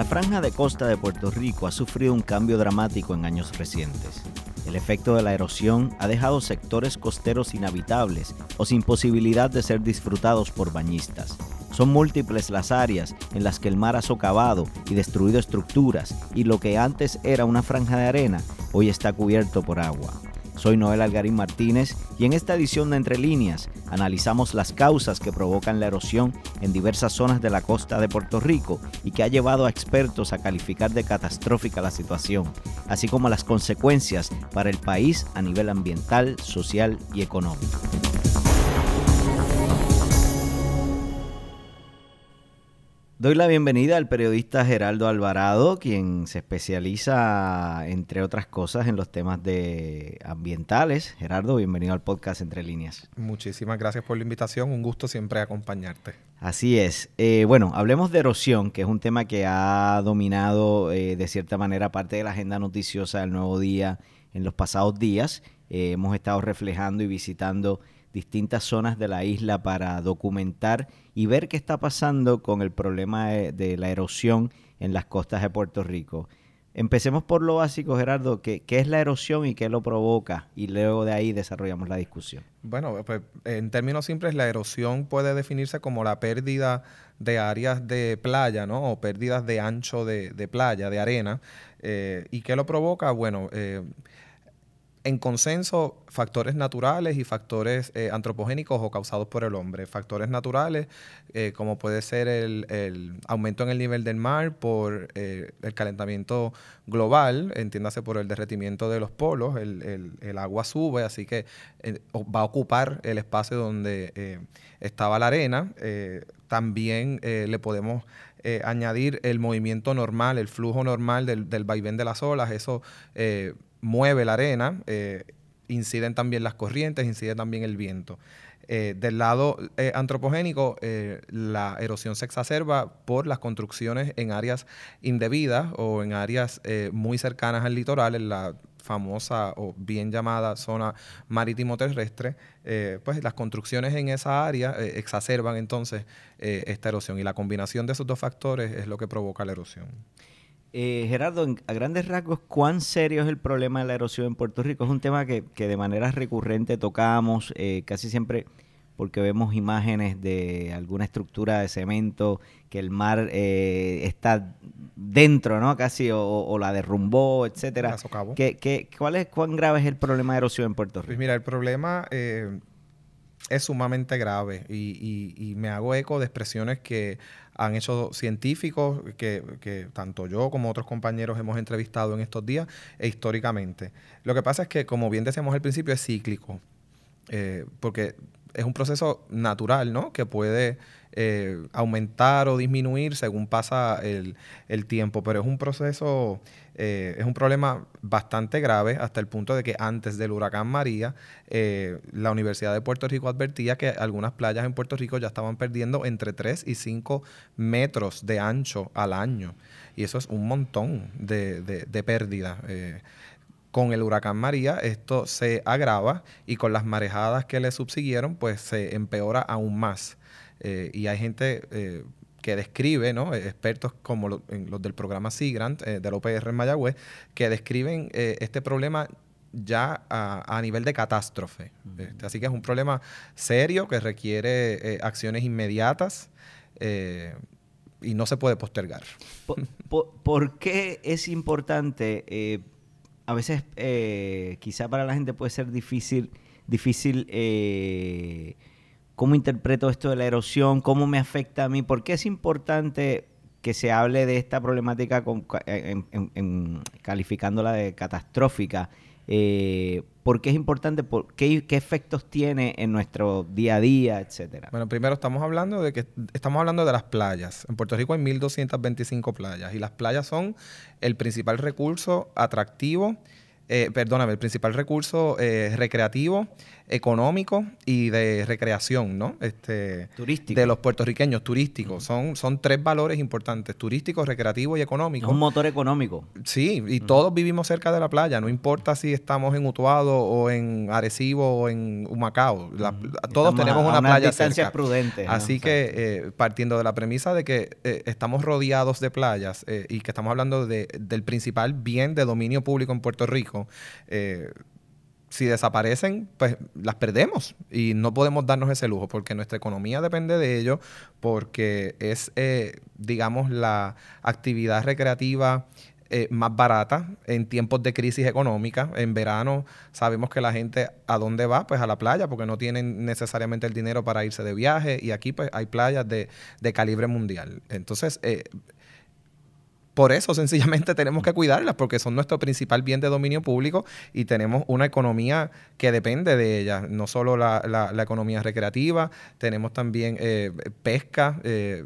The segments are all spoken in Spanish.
La franja de costa de Puerto Rico ha sufrido un cambio dramático en años recientes. El efecto de la erosión ha dejado sectores costeros inhabitables o sin posibilidad de ser disfrutados por bañistas. Son múltiples las áreas en las que el mar ha socavado y destruido estructuras y lo que antes era una franja de arena hoy está cubierto por agua. Soy Noel Algarín Martínez y en esta edición de Entre Líneas analizamos las causas que provocan la erosión en diversas zonas de la costa de Puerto Rico y que ha llevado a expertos a calificar de catastrófica la situación, así como las consecuencias para el país a nivel ambiental, social y económico. Doy la bienvenida al periodista Geraldo Alvarado, quien se especializa, entre otras cosas, en los temas de ambientales. Gerardo, bienvenido al podcast Entre Líneas. Muchísimas gracias por la invitación, un gusto siempre acompañarte. Así es. Eh, bueno, hablemos de erosión, que es un tema que ha dominado eh, de cierta manera parte de la agenda noticiosa del nuevo día en los pasados días. Eh, hemos estado reflejando y visitando distintas zonas de la isla para documentar y ver qué está pasando con el problema de, la erosión en las costas de Puerto Rico. Empecemos por lo básico, Gerardo, ¿qué, ¿qué, es la erosión y qué lo provoca? Y luego de ahí desarrollamos la discusión. Bueno, pues en términos simples, la erosión puede definirse como la pérdida de áreas de playa, ¿no? O pérdidas de ancho de, playa, de arena. Eh, ¿Y qué lo provoca? Bueno, eh, en consenso factores naturales y factores eh, antropogénicos o causados por el hombre. Factores naturales, eh, como puede ser el, aumento en el nivel del mar por eh, el calentamiento global, entiéndase por el derretimiento de los polos, el, el agua sube, así que va a ocupar el espacio donde estaba la arena. también le podemos añadir el movimiento normal, el flujo normal del, del vaivén de las olas, eso mueve la arena, eh, inciden también las corrientes, incide también el viento. Eh, del lado eh, antropogénico, la erosión se exacerba por las construcciones en áreas indebidas o en áreas muy cercanas al litoral, en la famosa o bien llamada zona marítimo terrestre, pues las construcciones en esa área exacerban entonces esta erosión y la combinación de esos dos factores es lo que provoca la erosión. Eh, Gerardo, a grandes rasgos, ¿cuán serio es el problema de la erosión en Puerto Rico? Es un tema que, de manera recurrente tocamos, eh, casi siempre porque vemos imágenes de alguna estructura de cemento que el mar eh, está dentro, ¿no? Casi, o, la derrumbó, etcétera. ¿Qué, qué, cuál es, ¿Cuán grave es el problema de erosión en Puerto Rico? Pues mira, el problema es sumamente grave y, y, me hago eco de expresiones que han hecho científicos que, tanto yo como otros compañeros hemos entrevistado en estos días e históricamente. Lo que pasa es que, como bien decíamos al principio, es cíclico, eh, porque es un proceso natural, ¿no? Que puede eh, aumentar o disminuir según pasa el, tiempo, pero es un proceso, eh, es un problema bastante grave hasta el punto de que antes del huracán María, eh, la Universidad de Puerto Rico advertía que algunas playas en Puerto Rico ya estaban perdiendo entre 3 y 5 metros de ancho al año. Y eso es un montón de, de pérdida con el huracán María esto se agrava y con las marejadas que le subsiguieron pues se empeora aún más. Eh, y hay gente eh, que describe, ¿no? expertos como los del programa SIGRANT, eh, del OPR en Mayagüez, que describen este problema ya a, nivel de catástrofe. Este, así que es un problema serio que requiere acciones inmediatas y no se puede postergar. ¿Por, qué es importante? A veces quizá para la gente puede ser difícil, difícil ¿Cómo interpreto esto de la erosión? ¿Cómo me afecta a mí? ¿Por qué es importante que se hable de esta problemática calificándola de catastrófica? Eh, ¿Por qué es importante? qué, efectos tiene en nuestro día a día, etcétera? Bueno, primero estamos hablando de que estamos hablando de las playas. En Puerto Rico hay 1.225 playas y las playas son el principal recurso atractivo, eh, perdóname, el principal recurso eh, recreativo económico y de recreación, ¿no? Este, Turístico. De los puertorriqueños, turísticos. son, son tres valores importantes, turístico, recreativo y económico. Es un motor económico. Sí, y todos vivimos cerca de la playa, no importa si estamos en Utuado o en Arecibo o en Humacao. Todos tenemos una, playa cerca. prudente. Así que eh, partiendo de la premisa de que eh, estamos rodeados de playas eh, y que estamos hablando de, del principal bien de dominio público en Puerto Rico, si desaparecen, pues las perdemos y no podemos darnos ese lujo porque nuestra economía depende de ello, porque es, eh, digamos, la actividad recreativa eh, más barata en tiempos de crisis económica. En verano sabemos que la gente a dónde va, pues a la playa, porque no tienen necesariamente el dinero para irse de viaje y aquí pues hay playas de, de calibre mundial. Entonces, eh, por eso sencillamente tenemos que cuidarlas porque son nuestro principal bien de dominio público y tenemos una economía que depende de ellas, no solo la, la, economía recreativa, tenemos también eh, pesca. Eh,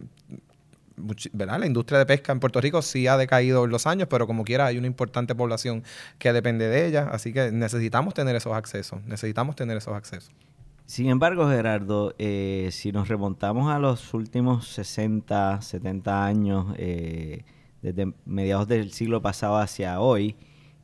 ¿verdad? La industria de pesca en Puerto Rico sí ha decaído en los años, pero como quiera hay una importante población que depende de ella, así que necesitamos tener esos accesos, necesitamos tener esos accesos. Sin embargo, Gerardo, eh, si nos remontamos a los últimos 60, 70 años, eh, desde mediados del siglo pasado hacia hoy,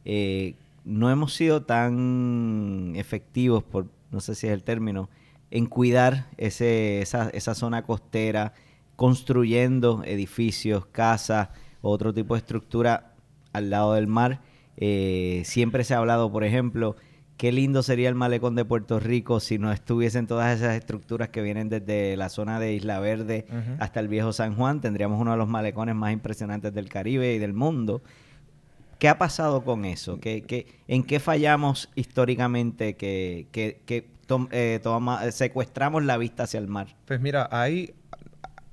eh, no hemos sido tan efectivos, por no sé si es el término, en cuidar ese, esa, esa zona costera, construyendo edificios, casas, otro tipo de estructura al lado del mar. Eh, siempre se ha hablado, por ejemplo, Qué lindo sería el malecón de Puerto Rico si no estuviesen todas esas estructuras que vienen desde la zona de Isla Verde hasta el viejo San Juan. Tendríamos uno de los malecones más impresionantes del Caribe y del mundo. ¿Qué ha pasado con eso? ¿Qué, en qué fallamos históricamente que, que, eh, secuestramos la vista hacia el mar? Pues mira, hay,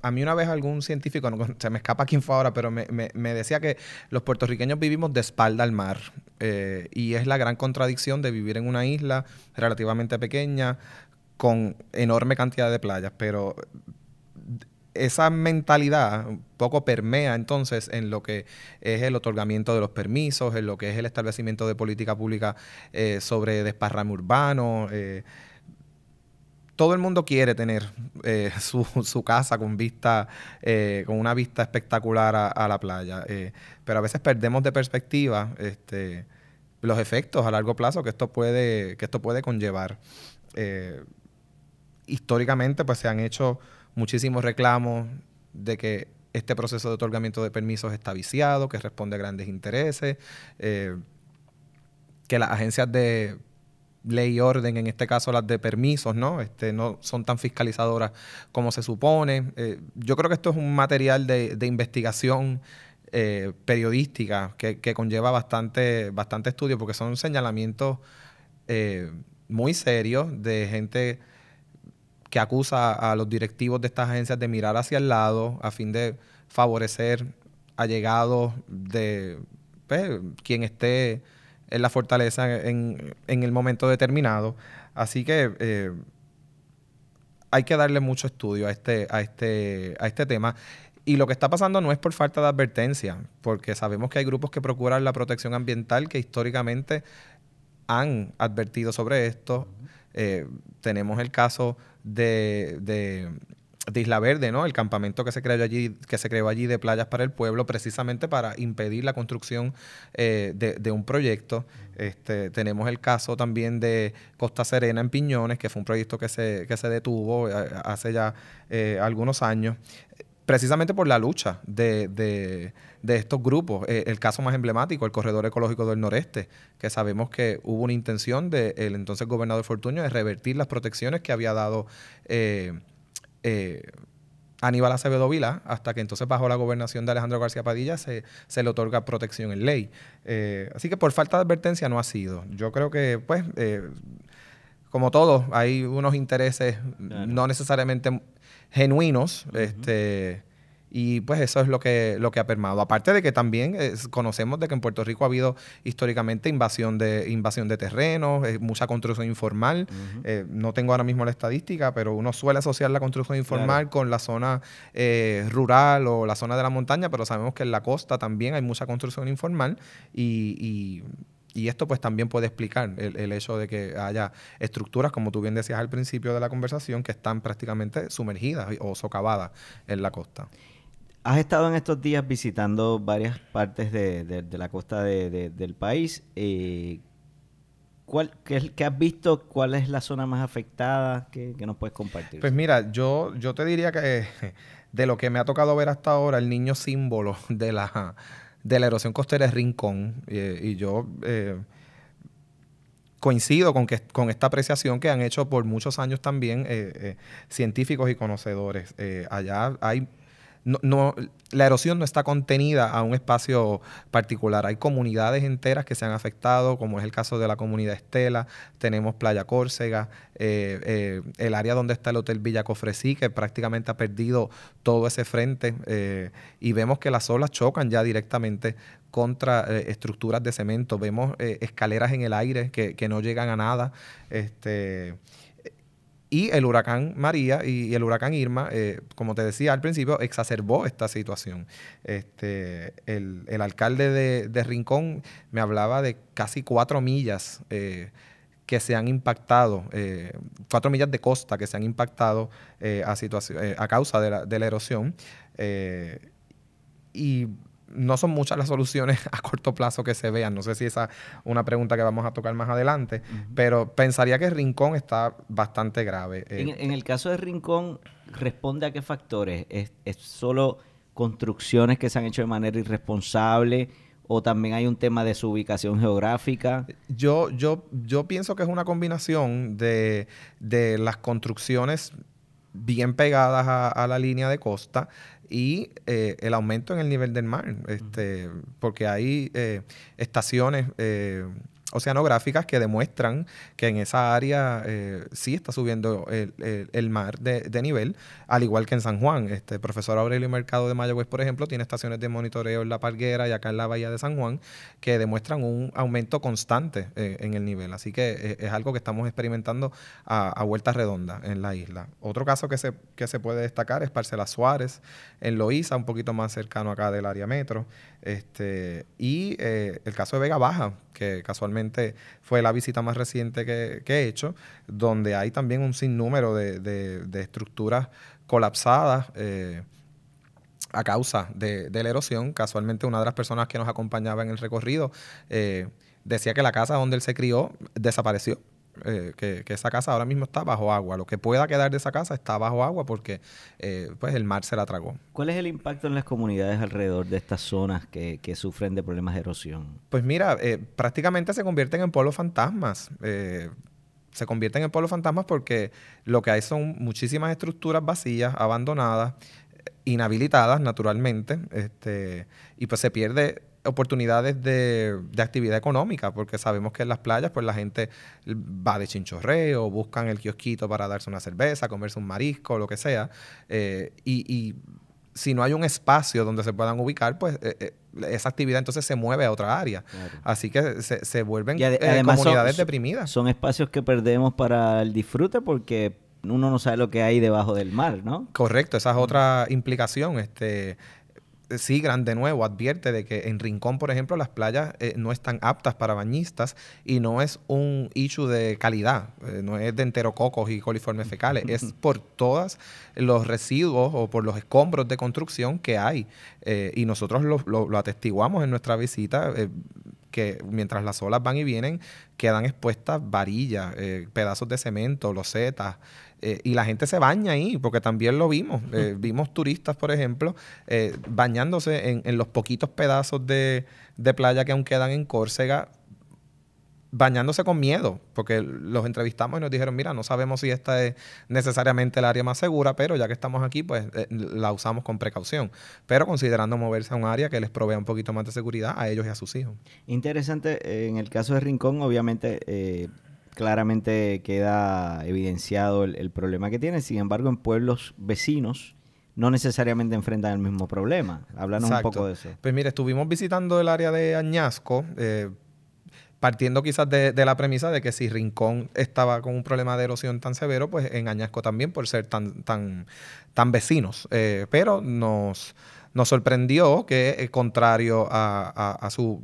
a mí una vez algún científico, se me escapa quién fue ahora, pero me, decía que los puertorriqueños vivimos de espalda al mar. Eh, y es la gran contradicción de vivir en una isla relativamente pequeña, con enorme cantidad de playas. Pero esa mentalidad un poco permea entonces en lo que es el otorgamiento de los permisos, en lo que es el establecimiento de política pública eh, sobre desparrame urbano. Eh, todo el mundo quiere tener eh, su, casa con vista, eh, con una vista espectacular a, la playa. Eh, pero a veces perdemos de perspectiva este, los efectos a largo plazo que esto puede, que esto puede conllevar. históricamente, pues se han hecho muchísimos reclamos de que este proceso de otorgamiento de permisos está viciado, que responde a grandes intereses, que las agencias de ley y orden, en este caso las de permisos, ¿no? Este, no son tan fiscalizadoras como se supone. Eh, yo creo que esto es un material de, investigación eh, periodística que, conlleva bastante, bastante estudio porque son señalamientos eh, muy serios de gente que acusa a los directivos de estas agencias de mirar hacia el lado a fin de favorecer allegados de pues, quien esté en la fortaleza en, el momento determinado. Así que eh, hay que darle mucho estudio a este, a, este, a este tema. Y lo que está pasando no es por falta de advertencia, porque sabemos que hay grupos que procuran la protección ambiental que históricamente han advertido sobre esto. Eh, tenemos el caso de, de Isla Verde, ¿no? El campamento que se creó allí, que se creó allí de playas para el pueblo, precisamente para impedir la construcción eh, de, un proyecto. Este, tenemos el caso también de Costa Serena en Piñones, que fue un proyecto que se, que se detuvo eh, hace ya eh, algunos años precisamente por la lucha de, de, estos grupos. el caso más emblemático, el Corredor Ecológico del Noreste, que sabemos que hubo una intención del entonces gobernador Fortuño de revertir las protecciones que había dado Aníbal Acevedo Vila, hasta que entonces bajo la gobernación de Alejandro García Padilla se, le otorga protección en ley. Eh, así que por falta de advertencia no ha sido. Yo creo que, pues, eh, como todo, hay unos intereses no necesariamente genuinos, este y pues eso es lo que, lo que ha permado. Aparte de que también eh, conocemos de que en Puerto Rico ha habido históricamente invasión de, invasión de terrenos, eh, mucha construcción informal. Eh, no tengo ahora mismo la estadística, pero uno suele asociar la construcción informal con la zona rural o la zona de la montaña, pero sabemos que en la costa también hay mucha construcción informal y, y esto pues también puede explicar el, hecho de que haya estructuras, como tú bien decías al principio de la conversación, que están prácticamente sumergidas o socavadas en la costa. Has estado en estos días visitando varias partes de, la costa del país. Eh, ¿Cuál, qué, has visto? ¿Cuál es la zona más afectada? ¿Qué, nos puedes compartir? Pues mira, yo, yo te diría que de lo que me ha tocado ver hasta ahora, el niño símbolo de la, de la erosión costera es Rincón. y yo eh, coincido con, que, con esta apreciación que han hecho por muchos años también eh, eh, científicos y conocedores. allá hay no, la erosión no está contenida a un espacio particular. Hay comunidades enteras que se han afectado, como es el caso de la comunidad Estela, tenemos Playa Córcega, eh, eh, el área donde está el Hotel Villa Cofresí, que prácticamente ha perdido todo ese frente, eh, y vemos que las olas chocan ya directamente contra estructuras de cemento. Vemos escaleras en el aire que, que no llegan a nada. Este, y el huracán María y, el huracán Irma, eh, como te decía al principio, exacerbó esta situación. Este, el, alcalde de, Rincón me hablaba de casi cuatro millas eh, que se han impactado, eh, cuatro millas de costa que se han impactado a, a causa de la, de la erosión. y no son muchas las soluciones a corto plazo que se vean. No sé si esa es una pregunta que vamos a tocar más adelante, pero pensaría que Rincón está bastante grave. Eh. En, el caso de Rincón, ¿responde a qué factores? ¿Es, solo construcciones que se han hecho de manera irresponsable? ¿O también hay un tema de su ubicación geográfica? Yo, yo, yo pienso que es una combinación de, las construcciones bien pegadas a, la línea de costa y eh, el aumento en el nivel del mar, este, porque hay eh, estaciones eh, oceanográficas que demuestran que en esa área eh, sí está subiendo el, mar de, nivel, al igual que en San Juan. Este profesor Aurelio Mercado de Mayagüez, por ejemplo, tiene estaciones de monitoreo en La Parguera y acá en la Bahía de San Juan que demuestran un aumento constante eh, en el nivel. Así que eh, es algo que estamos experimentando a, a vuelta redonda en la isla. Otro caso que se, que se puede destacar es Parcela Suárez en Loíza, un poquito más cercano acá del área metro. Este, y el caso de Vega Baja, que casualmente fue la visita más reciente que, he hecho, donde hay también un sinnúmero de, estructuras colapsadas. Eh, a causa de, la erosión. Casualmente una de las personas que nos acompañaba en el recorrido eh, decía que la casa donde él se crió desapareció. Eh, que, esa casa ahora mismo está bajo agua. Lo que pueda quedar de esa casa está bajo agua porque eh, pues el mar se la tragó. ¿Cuál es el impacto en las comunidades alrededor de estas zonas que, sufren de problemas de erosión? Pues mira, eh, prácticamente se convierten en pueblos fantasmas. se convierten en pueblos fantasmas porque lo que hay son muchísimas estructuras vacías, abandonadas, inhabilitadas naturalmente, este, y pues se pierde oportunidades de, actividad económica, porque sabemos que en las playas pues la gente va de chinchorreo, buscan el kiosquito para darse una cerveza, comerse un marisco, lo que sea, eh, y, si no hay un espacio donde se puedan ubicar, pues eh, eh, esa actividad entonces se mueve a otra área. Así que se, vuelven comunidades deprimidas. Son espacios que perdemos para el disfrute porque uno no sabe lo que hay debajo del mar, ¿no? Correcto, esa es otra implicación. Este, Sigran de nuevo advierte de que en Rincón, por ejemplo, las playas eh, no están aptas para bañistas y no es un issue de calidad, eh, no es de enterococos y coliformes fecales, es por todos los residuos o por los escombros de construcción que hay. Eh, y nosotros lo, lo, atestiguamos en nuestra visita, que mientras las olas van y vienen, quedan expuestas varillas, pedazos de cemento, losetas. Eh, y la gente se baña ahí, porque también lo vimos. Eh, vimos turistas, por ejemplo, eh, bañándose en, los poquitos pedazos de, playa que aún quedan en Córcega, bañándose con miedo, porque los entrevistamos y nos dijeron, mira, no sabemos si esta es necesariamente el área más segura, pero ya que estamos aquí, pues la usamos con precaución, pero considerando moverse a un área que les provea un poquito más de seguridad a ellos y a sus hijos. Interesante, en el caso de Rincón, obviamente claramente queda evidenciado el, problema que tiene. Sin embargo, en pueblos vecinos no necesariamente enfrentan el mismo problema. Háblanos un poco de eso. Pues mire, estuvimos visitando el área de Añasco, eh, partiendo quizás de, la premisa de que si Rincón estaba con un problema de erosión tan severo, pues en Añasco también por ser tan, tan, tan vecinos. Eh, pero nos, nos sorprendió que, eh, contrario a, a su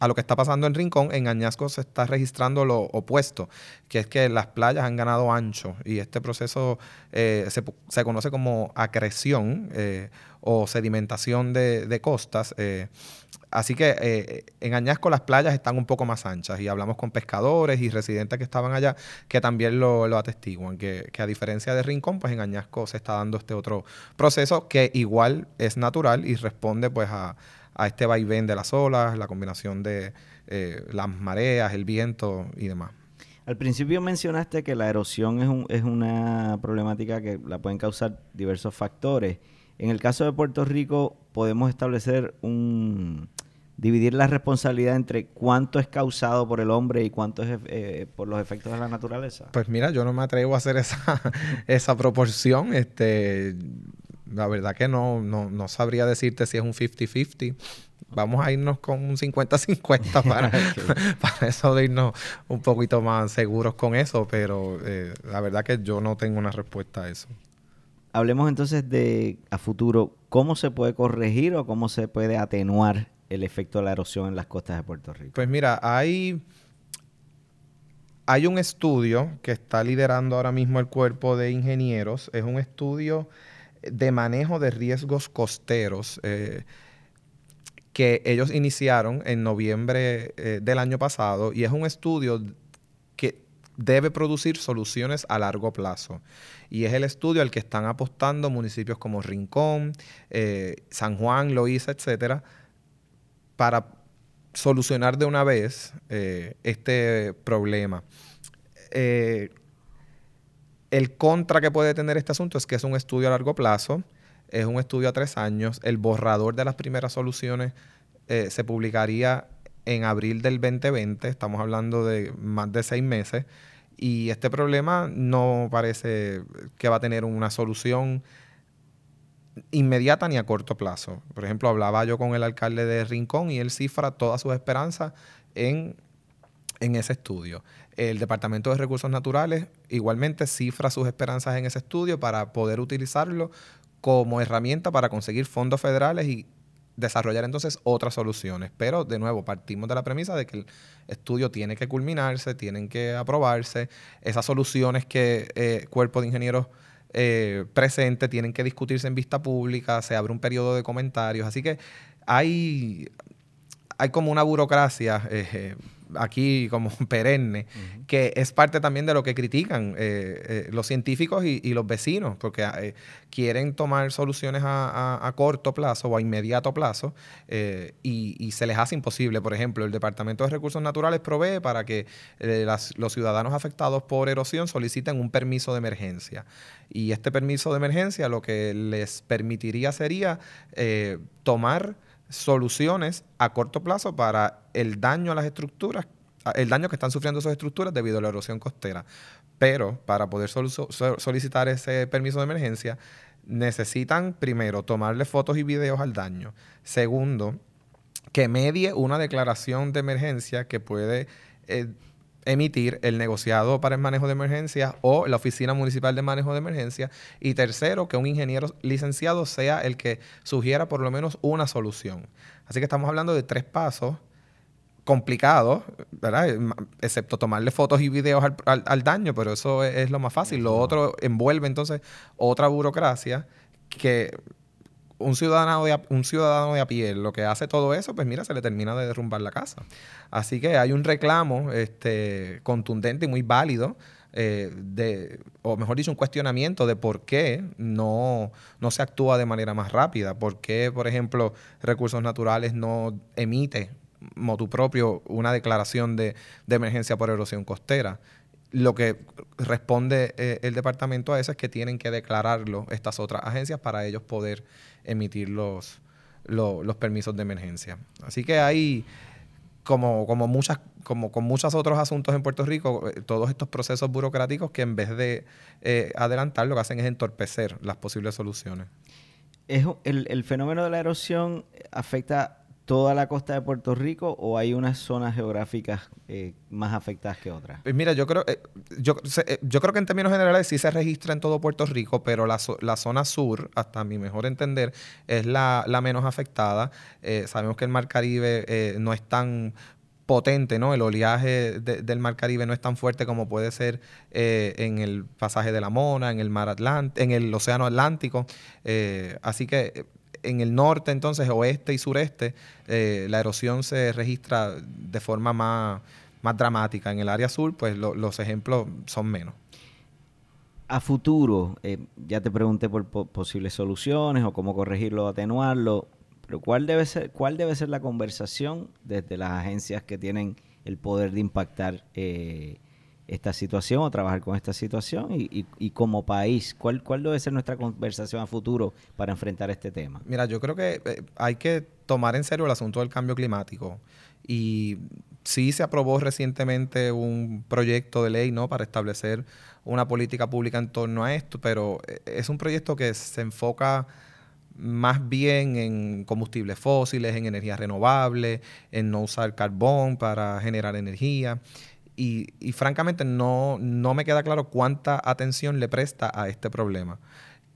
a lo que está pasando en Rincón, en Añasco se está registrando lo opuesto, que es que las playas han ganado ancho y este proceso eh, se, conoce como acreción eh, o sedimentación de, costas. Eh, así que en Añasco las playas están un poco más anchas y hablamos con pescadores y residentes que estaban allá que también lo, atestiguan, que, a diferencia de Rincón, pues en Añasco se está dando este otro proceso que igual es natural y responde pues a a este vaivén de las olas, la combinación de eh, las mareas, el viento y demás. Al principio mencionaste que la erosión es, un, es una problemática que la pueden causar diversos factores. En el caso de Puerto Rico, podemos establecer un dividir la responsabilidad entre cuánto es causado por el hombre y cuánto es eh, por los efectos de la naturaleza. Pues mira, yo no me atrevo a hacer esa, esa proporción. Este, la verdad que no, no, no sabría decirte si es un 50-50. Vamos a irnos con un 50-50 para, para eso de irnos un poquito más seguros con eso, pero eh, la verdad que yo no tengo una respuesta a eso. Hablemos entonces de a futuro, ¿cómo se puede corregir o cómo se puede atenuar el efecto de la erosión en las costas de Puerto Rico? Pues mira, hay, hay un estudio que está liderando ahora mismo el cuerpo de ingenieros. Es un estudio de manejo de riesgos costeros eh, que ellos iniciaron en noviembre eh, del año pasado y es un estudio debe producir soluciones a largo plazo. Y es el estudio al que están apostando municipios como Rincón, eh, San Juan, Loíza, etcétera, para solucionar de una vez este problema. El contra que puede tener este asunto es que es un estudio a largo plazo, es un estudio a tres años. El borrador de las primeras soluciones eh, se publicaría en abril del 2020, estamos hablando de más de seis meses, y este problema no parece que va a tener una solución inmediata ni a corto plazo. Por ejemplo, hablaba yo con el alcalde de Rincón y él cifra todas sus esperanzas en, en ese estudio. El Departamento de Recursos Naturales igualmente cifra sus esperanzas en ese estudio para poder utilizarlo como herramienta para conseguir fondos federales y desarrollar entonces otras soluciones. Pero de nuevo, partimos de la premisa de que el estudio tiene que culminarse, tienen que aprobarse, esas soluciones que eh, cuerpo de ingenieros eh, presente tienen que discutirse en vista pública, se abre un periodo de comentarios, así que hay, hay como una burocracia. Eh, aquí como perenne, que es parte también de lo que critican eh, eh, los científicos y, los vecinos, porque eh, quieren tomar soluciones a, corto plazo o a inmediato plazo y, se les hace imposible. Por ejemplo, el Departamento de Recursos Naturales provee para que los ciudadanos afectados por erosión soliciten un permiso de emergencia. Y este permiso de emergencia lo que les permitiría sería tomar soluciones a corto plazo para el daño a las estructuras, el daño que están sufriendo esas estructuras debido a la erosión costera. Pero para poder solicitar ese permiso de emergencia, necesitan primero tomarle fotos y videos al daño. Segundo, que medie una declaración de emergencia que puede eh, emitir el negociado para el manejo de emergencia o la Oficina Municipal de Manejo de Emergencia. Y tercero, que un ingeniero licenciado sea el que sugiera por lo menos una solución. Así que estamos hablando de tres pasos complicados, ¿verdad? Excepto tomarle fotos y videos al, daño, pero eso es, lo más fácil. Lo otro envuelve entonces otra burocracia que un ciudadano, de a, un ciudadano de a pie lo que hace todo eso, pues mira, se le termina de derrumbar la casa. Así que hay un reclamo este, contundente y muy válido, eh, de, o mejor dicho, un cuestionamiento de por qué no, no se actúa de manera más rápida, por qué, por ejemplo, Recursos Naturales no emite motu propio una declaración de, de emergencia por erosión costera lo que responde eh, el departamento a eso es que tienen que declararlo estas otras agencias para ellos poder emitir los, los, permisos de emergencia. Así que hay, como, como, muchas, como con muchos otros asuntos en Puerto Rico, eh, todos estos procesos burocráticos que en vez de eh, adelantar lo que hacen es entorpecer las posibles soluciones. Es, el, el fenómeno de la erosión afecta toda la costa de Puerto Rico o hay unas zonas geográficas eh, más afectadas que otras? Pues mira, yo creo, eh, yo, yo, creo que en términos generales sí se registra en todo Puerto Rico, pero la, la zona sur, hasta mi mejor entender, es la, menos afectada. sabemos que el Mar Caribe no es tan potente, ¿no? El oleaje del Mar Caribe no es tan fuerte como puede ser eh, en el pasaje de la Mona, en el mar Atlántico, en el Océano Atlántico. Eh, así que eh, en el norte, entonces, oeste y sureste, la erosión se registra de forma más, más dramática. En el área sur, pues los ejemplos son menos. A futuro, ya te pregunté por posibles soluciones o cómo corregirlo o atenuarlo pero ¿cuál debe ser, cuál debe ser la conversación desde las agencias que tienen el poder de impactar eh, esta situación o trabajar con esta situación y, como país, ¿cuál, ¿cuál debe ser nuestra conversación a futuro para enfrentar este tema? Mira, yo creo que eh, hay que tomar en serio el asunto del cambio climático y sí se aprobó recientemente un proyecto de ley ¿no? para establecer una política pública en torno a esto, pero eh, es un proyecto que se enfoca más bien en combustibles fósiles, en energías renovables, en no usar carbón para generar energía. Y, francamente no, no me queda claro cuánta atención le presta a este problema,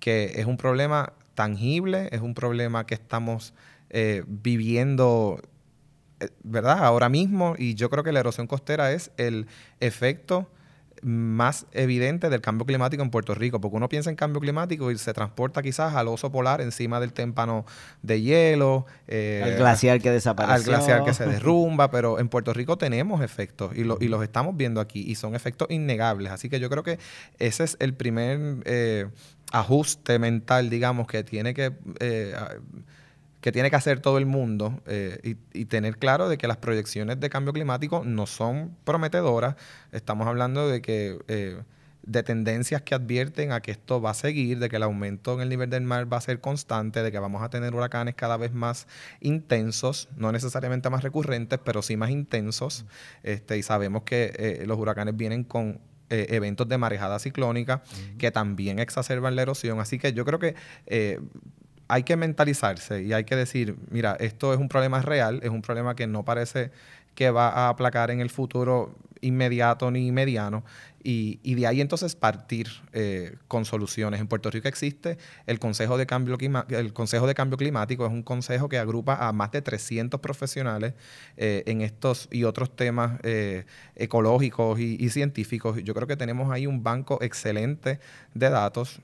que es un problema tangible, es un problema que estamos eh, viviendo, eh, ¿verdad? Ahora mismo, y yo creo que la erosión costera es el efecto más evidente del cambio climático en Puerto Rico, porque uno piensa en cambio climático y se transporta quizás al oso polar encima del témpano de hielo, eh, al glaciar que desaparece, al glaciar que se derrumba, pero en Puerto Rico tenemos efectos y, y los estamos viendo aquí y son efectos innegables, así que yo creo que ese es el primer eh, ajuste mental, digamos, que tiene que eh, que tiene que hacer todo el mundo eh, y, tener claro de que las proyecciones de cambio climático no son prometedoras. Estamos hablando de que eh, de tendencias que advierten a que esto va a seguir, de que el aumento en el nivel del mar va a ser constante, de que vamos a tener huracanes cada vez más intensos, no necesariamente más recurrentes, pero sí más intensos. Este, y sabemos que eh, los huracanes vienen con eventos de marejada ciclónica que también exacerban la erosión. Así que yo creo que hay que mentalizarse y hay que decir, mira, esto es un problema real, es un problema que no parece que va a aplacar en el futuro inmediato ni mediano. Y, de ahí entonces partir eh, con soluciones. En Puerto Rico existe el Consejo de Cambio, el Consejo de Cambio Climático, es un consejo que agrupa a más de 300 profesionales eh, en estos y otros temas eh, ecológicos y, científicos. Yo creo que tenemos ahí un banco excelente de datos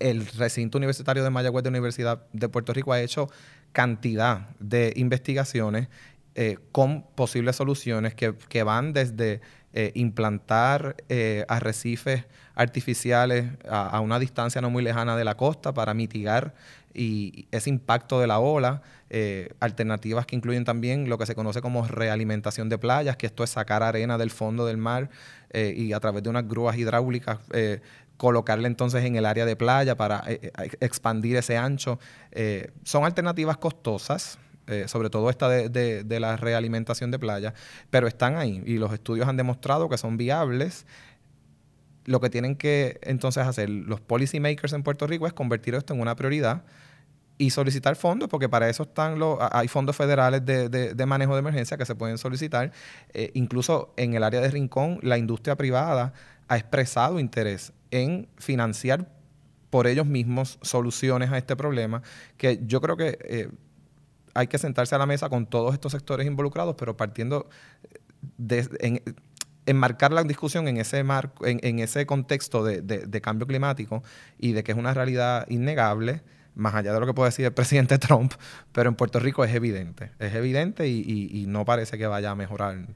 el recinto universitario de Mayagüez de Universidad de Puerto Rico ha hecho cantidad de investigaciones eh, con posibles soluciones que, van desde eh, implantar eh, arrecifes artificiales a, una distancia no muy lejana de la costa para mitigar ese impacto de la ola, alternativas que incluyen también lo que se conoce como realimentación de playas, que esto es sacar arena del fondo del mar y a través de unas grúas hidráulicas colocarle entonces en el área de playa para eh, eh, expandir ese ancho. Eh, son alternativas costosas, sobre todo esta de, la realimentación de playa, pero están ahí y los estudios han demostrado que son viables. Lo que tienen que entonces hacer los policymakers en Puerto Rico es convertir esto en una prioridad y solicitar fondos, porque para eso están los, hay fondos federales de, manejo de emergencia que se pueden solicitar. incluso en el área de Rincón, la industria privada ha expresado interés en financiar por ellos mismos soluciones a este problema, que yo creo que eh, hay que sentarse a la mesa con todos estos sectores involucrados, pero partiendo de en, enmarcar la discusión en ese marco, en, ese contexto de, cambio climático y de que es una realidad innegable, más allá de lo que puede decir el presidente Trump, pero en Puerto Rico es evidente, es evidente y no parece que vaya a mejorar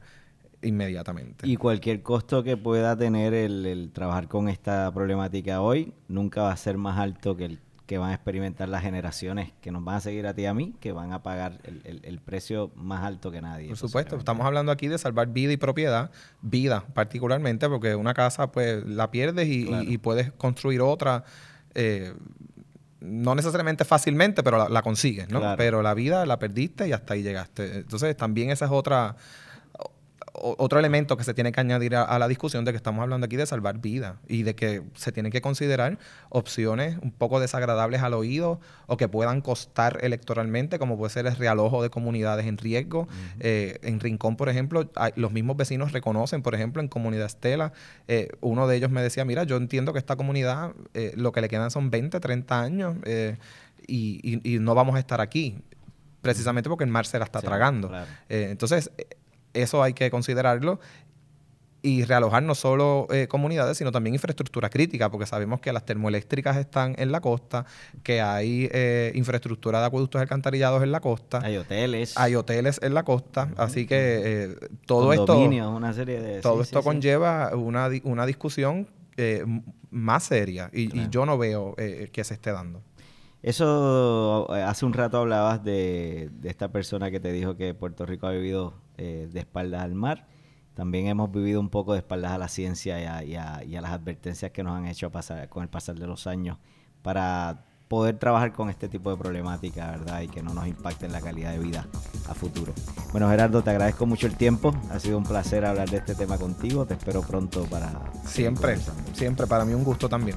inmediatamente. Y cualquier costo que pueda tener el, trabajar con esta problemática hoy nunca va a ser más alto que el que van a experimentar las generaciones que nos van a seguir a ti y a mí, que van a pagar el, precio más alto que nadie. Por supuesto, estamos hablando aquí de salvar vida y propiedad, vida particularmente, porque una casa pues la pierdes y, puedes construir otra. Eh, no necesariamente fácilmente, pero la, consigues, ¿no? Pero la vida la perdiste y hasta ahí llegaste. Entonces, también esa es otra otro elemento que se tiene que añadir a, la discusión de que estamos hablando aquí de salvar vidas y de que se tienen que considerar opciones un poco desagradables al oído o que puedan costar electoralmente, como puede ser el realojo de comunidades en riesgo. Eh, en Rincón, por ejemplo, los mismos vecinos reconocen, por ejemplo, en Comunidad Estela, eh, uno de ellos me decía, mira, yo entiendo que esta comunidad eh, lo que le quedan son 20, 30 años y, no vamos a estar aquí precisamente porque el mar se la está tragando. entonces, eso hay que considerarlo y realojar no solo eh, comunidades, sino también infraestructura crítica, porque sabemos que las termoeléctricas están en la costa, que hay eh, infraestructura de acueductos alcantarillados en la costa. Hay hoteles. Hay hoteles en la costa, así que eh, todo esto... una serie de... Todo esto conlleva Una, una, discusión más seria y, yo no veo que se esté dando. Eso, hace un rato hablabas de, de, esta persona que te dijo que Puerto Rico ha vivido de espaldas al mar también hemos vivido un poco de espaldas a la ciencia y a, las advertencias que nos han hecho pasar, con el pasar de los años para poder trabajar con este tipo de problemática, ¿verdad? Y que no nos impacte en la calidad de vida a futuro. Bueno, Gerardo, te agradezco mucho el tiempo. Ha sido un placer hablar de este tema contigo. Te espero pronto para... Siempre, siempre. Para mí un gusto también.